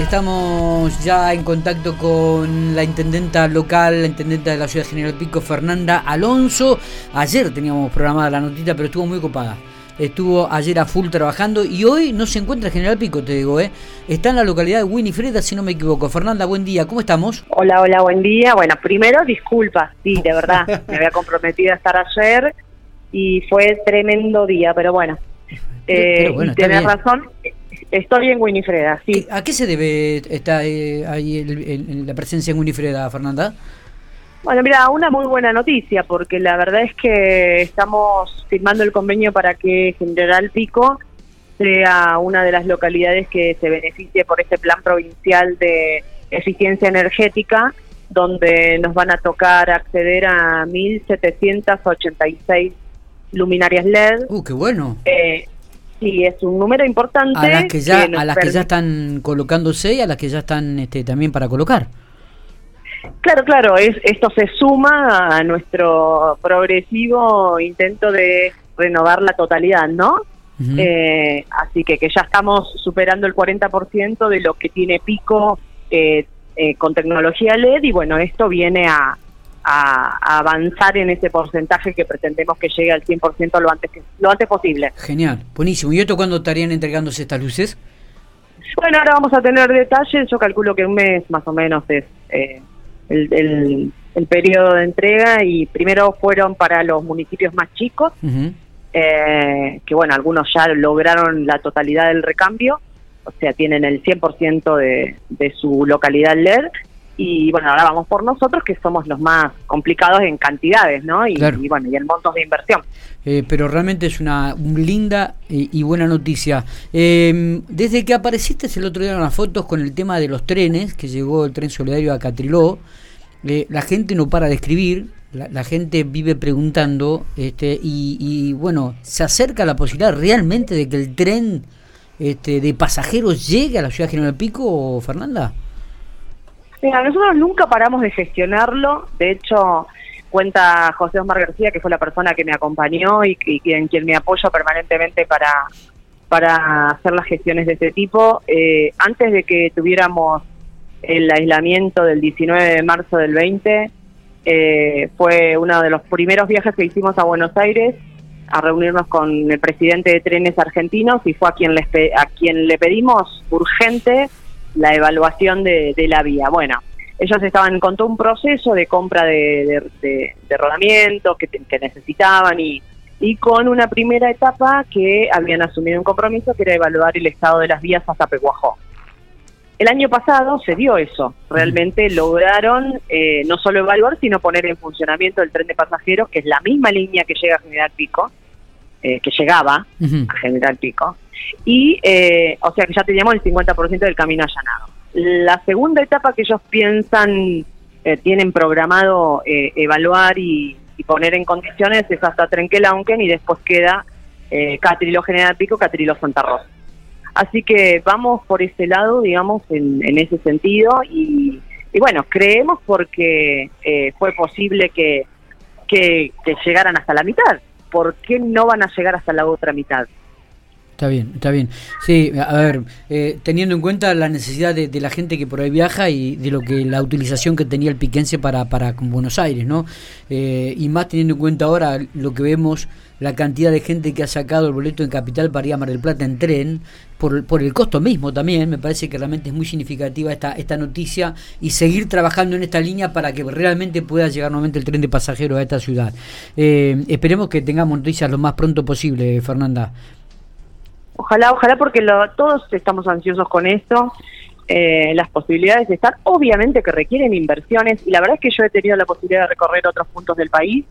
Estamos ya en contacto con la intendenta local, la intendenta de la ciudad General Pico, Fernanda Alonso. Ayer teníamos programada la notita, pero estuvo muy ocupada. Estuvo ayer a full trabajando y hoy no se encuentra en General Pico, te digo, ¿eh? Está en la localidad de Winifreda, si no me equivoco. Fernanda, buen día, ¿cómo estamos? Hola, hola, buen día. Bueno, primero, disculpas, sí, de verdad, me había comprometido a estar ayer y fue tremendo día, pero bueno. Eh, bueno, tenés razón, Estoy en Winifreda, sí. ¿A qué se debe estar eh, ahí la presencia en Winifreda, Fernanda? Bueno, mira, una muy buena noticia, porque la verdad es que estamos firmando el convenio para que General Pico sea una de las localidades que se beneficie por este plan provincial de eficiencia energética, donde nos van a tocar acceder a 1.786 luminarias LED. ¡Uh, qué bueno! Eh, Sí, es un número importante. A las que ya, a las que ya están colocándose y a las que ya están este, también para colocar. Claro, claro, es, esto se suma a nuestro progresivo intento de renovar la totalidad, ¿no? Eh, así que que ya estamos superando el 40% de lo que tiene pico eh, eh, con tecnología LED y bueno, esto viene a, a, avanzar en ese porcentaje que pretendemos que llegue al 100% lo antes, que, lo antes posible. Genial, buenísimo. ¿Y esto cuándo estarían entregándose estas luces? Bueno, ahora vamos a tener detalles. Yo calculo que un mes más o menos es eh, el, el, periodo de entrega y primero fueron para los municipios más chicos, eh, que bueno, algunos ya lograron la totalidad del recambio, o sea, tienen el 100% de, de su localidad LED y bueno, ahora vamos por nosotros que somos los más complicados en cantidades, ¿no? Y, bueno, y en montos de inversión. Eh, pero realmente es una linda y, buena noticia. Em, desde que apareciste el otro día en las fotos con el tema de los trenes, que llegó el tren solidario a Catriló, eh, la gente no para de escribir, la, gente vive preguntando, este, y, bueno, ¿se acerca la posibilidad realmente de que el tren este, de pasajeros llegue a la ciudad de General Pico, Fernanda? Mira, nosotros nunca paramos de gestionarlo. De hecho, cuenta José Osmar García, que fue la persona que me acompañó y, en quien me apoyo permanentemente para, para hacer las gestiones de este tipo. Eh, antes de que tuviéramos el aislamiento del 19 de marzo del 20, eh, fue uno de los primeros viajes que hicimos a Buenos Aires a reunirnos con el presidente de Trenes Argentinos y fue a quien, les a quien le pedimos urgente la evaluación de, la vía. Bueno, ellos estaban con todo un proceso de compra de, de, rodamientos que, necesitaban y, y con una primera etapa que habían asumido un compromiso que era evaluar el estado de las vías hasta Peguajó. El año pasado se dio eso, realmente lograron eh, no solo evaluar, sino poner en funcionamiento el tren de pasajeros, que es la misma línea que llega a General Pico, eh, que llegaba a General Pico, y eh, o sea que ya teníamos el 50% del camino allanado. La segunda etapa que ellos piensan, eh, tienen programado eh, evaluar y, poner en condiciones es hasta Trenquelauquen y después queda eh, Catrilo General Pico, Catrilo Santa Rosa. Así que vamos por ese lado, digamos, en, ese sentido y, bueno, creemos porque fue posible que, que llegaran hasta la mitad. ¿Por qué no van a llegar hasta la otra mitad? Está bien, está bien. Sí, a ver, eh, teniendo en cuenta la necesidad de, la gente que por ahí viaja y de lo que la utilización que tenía el piquense para, para Buenos Aires, ¿no? Eh, y más teniendo en cuenta ahora lo que vemos, la cantidad de gente que ha sacado el boleto en Capital para ir a Mar del Plata en tren, por, por el costo mismo también, me parece que realmente es muy significativa esta, esta noticia y seguir trabajando en esta línea para que realmente pueda llegar nuevamente el tren de pasajeros a esta ciudad. Eh, esperemos que tengamos noticias lo más pronto posible, Fernanda. Ojalá, ojalá porque lo, todos estamos ansiosos con esto. Eh, las posibilidades de estar, obviamente que requieren inversiones y la verdad es que yo he tenido la posibilidad de recorrer otros puntos del país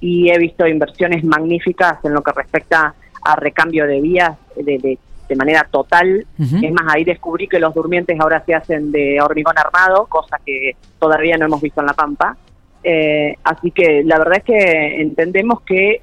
y he visto inversiones magníficas en lo que respecta a recambio de vías de, de, manera total. Es más, ahí descubrí que los durmientes ahora se hacen de hormigón armado, cosa que todavía no hemos visto en La Pampa. Eh, así que la verdad es que entendemos que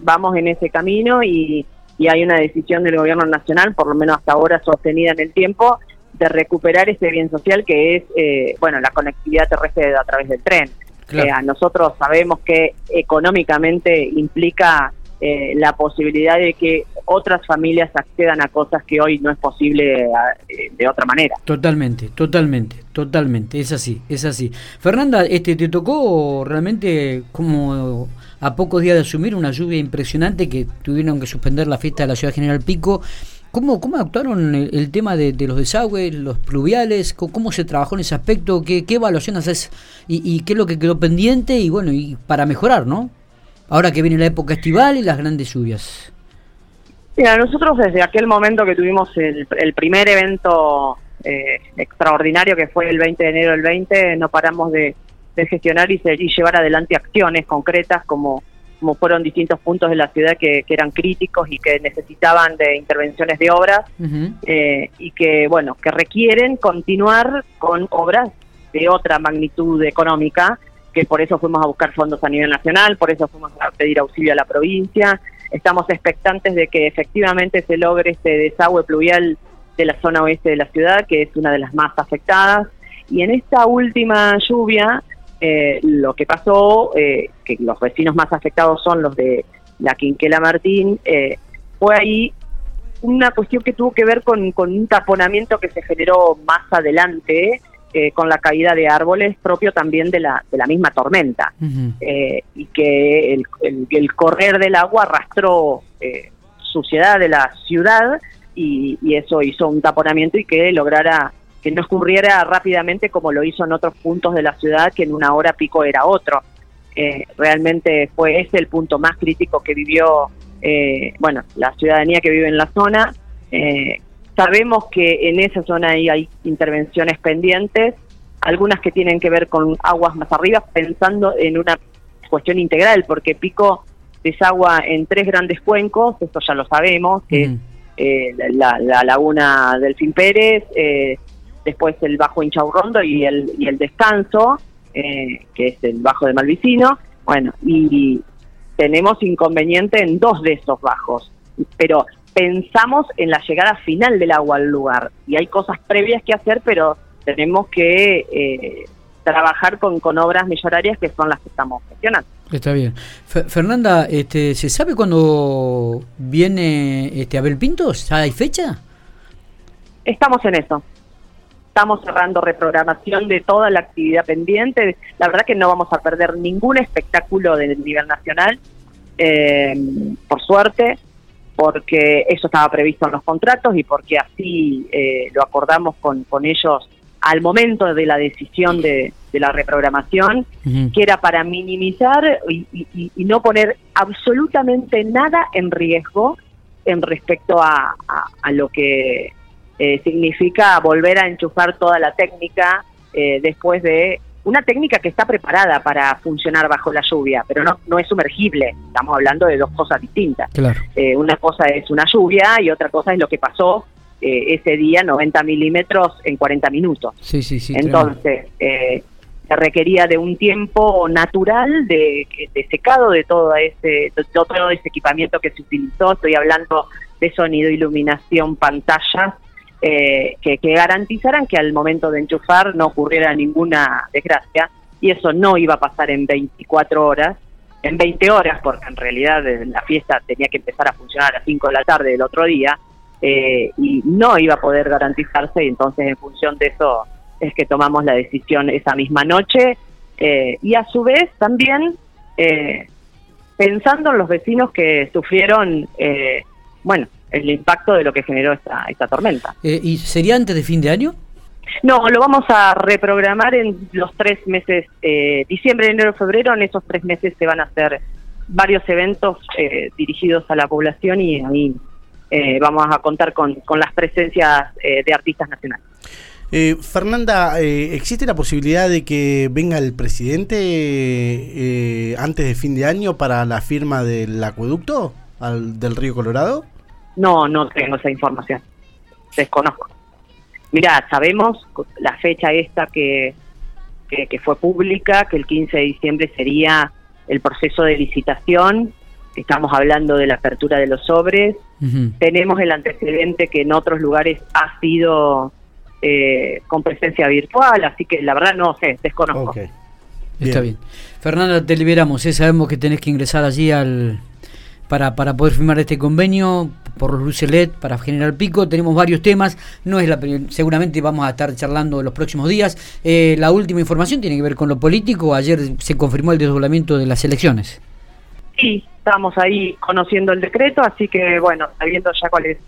vamos en ese camino y y hay una decisión del gobierno nacional, por lo menos hasta ahora sostenida en el tiempo, de recuperar ese bien social que es, eh, bueno, la conectividad terrestre a través del tren. Eh, nosotros sabemos que económicamente implica eh, la posibilidad de que otras familias accedan a cosas que hoy no es posible eh, de otra manera. Totalmente, totalmente, totalmente, es así, es así. Fernanda, este, ¿te tocó realmente como a pocos días de asumir una lluvia impresionante que tuvieron que suspender la fiesta de la Ciudad General Pico? ¿Cómo, cómo actuaron el, tema de, los desagües, los pluviales? ¿Cómo, se trabajó en ese aspecto? ¿Qué, qué evaluación haces? Y, ¿Y qué es lo que quedó pendiente? Y bueno, y para mejorar, ¿no? ahora que viene la época estival y las grandes lluvias? Mira, nosotros desde aquel momento que tuvimos el, primer evento eh, extraordinario que fue el 20 de enero del 20, no paramos de, gestionar y, llevar adelante acciones concretas como, como fueron distintos puntos de la ciudad que, eran críticos y que necesitaban de intervenciones de obras eh, y que, bueno, que requieren continuar con obras de otra magnitud económica que por eso fuimos a buscar fondos a nivel nacional, por eso fuimos a pedir auxilio a la provincia. Estamos expectantes de que efectivamente se logre este desagüe pluvial de la zona oeste de la ciudad, que es una de las más afectadas. Y en esta última lluvia, eh, lo que pasó, eh, que los vecinos más afectados son los de la Quinquela Martín, eh, fue ahí una cuestión que tuvo que ver con, con un taponamiento que se generó más adelante, eh, con la caída de árboles propio también de la, de la misma tormenta. Eh, y que el, el, correr del agua arrastró eh, suciedad de la ciudad y, eso hizo un taponamiento y que lograra que no escurriera rápidamente como lo hizo en otros puntos de la ciudad que en una hora pico era otro. realmente fue ese el punto más crítico que vivió bueno la ciudadanía que vive en la zona Sabemos que en esa zona ahí hay intervenciones pendientes, algunas que tienen que ver con aguas más arriba, pensando en una cuestión integral, porque Pico desagua en tres grandes cuencos, esto ya lo sabemos, que es eh, la, laguna del Fin Pérez, eh, después el Bajo Inchaurrondo y el, y el Descanso, eh, que es el Bajo de Malvicino. Bueno, y tenemos inconveniente en dos de esos bajos, pero pensamos en la llegada final del agua al lugar y hay cosas previas que hacer, pero tenemos que eh, trabajar con, con obras millonarias que son las que estamos gestionando. Está bien. Fernanda, este, ¿se sabe cuándo viene este Abel Pintos? ¿Hay fecha? Estamos en eso. Estamos cerrando reprogramación de toda la actividad pendiente. La verdad que no vamos a perder ningún espectáculo de nivel nacional, eh, por suerte porque eso estaba previsto en los contratos y porque así eh, lo acordamos con, con ellos al momento de la decisión de, la reprogramación, que era para minimizar y, no poner absolutamente nada en riesgo en respecto a, lo que eh, significa volver a enchufar toda la técnica eh, después de una técnica que está preparada para funcionar bajo la lluvia, pero no, no es sumergible. Estamos hablando de dos cosas distintas. Eh, una cosa es una lluvia y otra cosa es lo que pasó eh, ese día, 90 milímetros en 40 minutos. Sí, sí, sí. Entonces, eh, se requería de un tiempo natural de, secado de todo ese, de todo ese equipamiento que se utilizó. Estoy hablando de sonido, iluminación, pantallas eh, que, garantizaran que al momento de enchufar no ocurriera ninguna desgracia y eso no iba a pasar en 24 horas, en 20 horas, porque en realidad la fiesta tenía que empezar a funcionar a las 5 de la tarde del otro día eh, y no iba a poder garantizarse y entonces en función de eso es que tomamos la decisión esa misma noche eh, y a su vez también pensando en los vecinos que sufrieron, bueno, el impacto de lo que generó esta, esta tormenta. Eh, ¿Y sería antes de fin de año? No, lo vamos a reprogramar en los tres meses, eh, diciembre, enero, febrero. En esos tres meses se van a hacer varios eventos eh, dirigidos a la población y ahí vamos a contar con, con las presencias de artistas nacionales. Fernanda, ¿existe la posibilidad de que venga el presidente antes de fin de año para la firma del acueducto al, del río Colorado? No, no tengo esa información. Desconozco. Mira, sabemos la fecha esta que, que, fue pública, que el 15 de diciembre sería el proceso de licitación. Estamos hablando de la apertura de los sobres. Tenemos el antecedente que en otros lugares ha sido eh, con presencia virtual, así que la verdad no sé, desconozco. Está bien. Fernanda, te liberamos. ¿eh? Sabemos que tenés que ingresar allí al, para, para poder firmar este convenio por LED para General Pico. Tenemos varios temas, no es la seguramente vamos a estar charlando en los próximos días. Eh, la última información tiene que ver con lo político. Ayer se confirmó el desdoblamiento de las elecciones. Sí, estamos ahí conociendo el decreto, así que bueno, sabiendo ya cuál es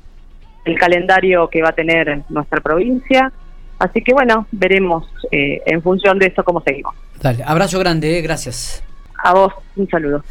el calendario que va a tener nuestra provincia. Así que bueno, veremos eh, en función de eso cómo seguimos. Dale, abrazo grande, eh, gracias. A vos, un saludo.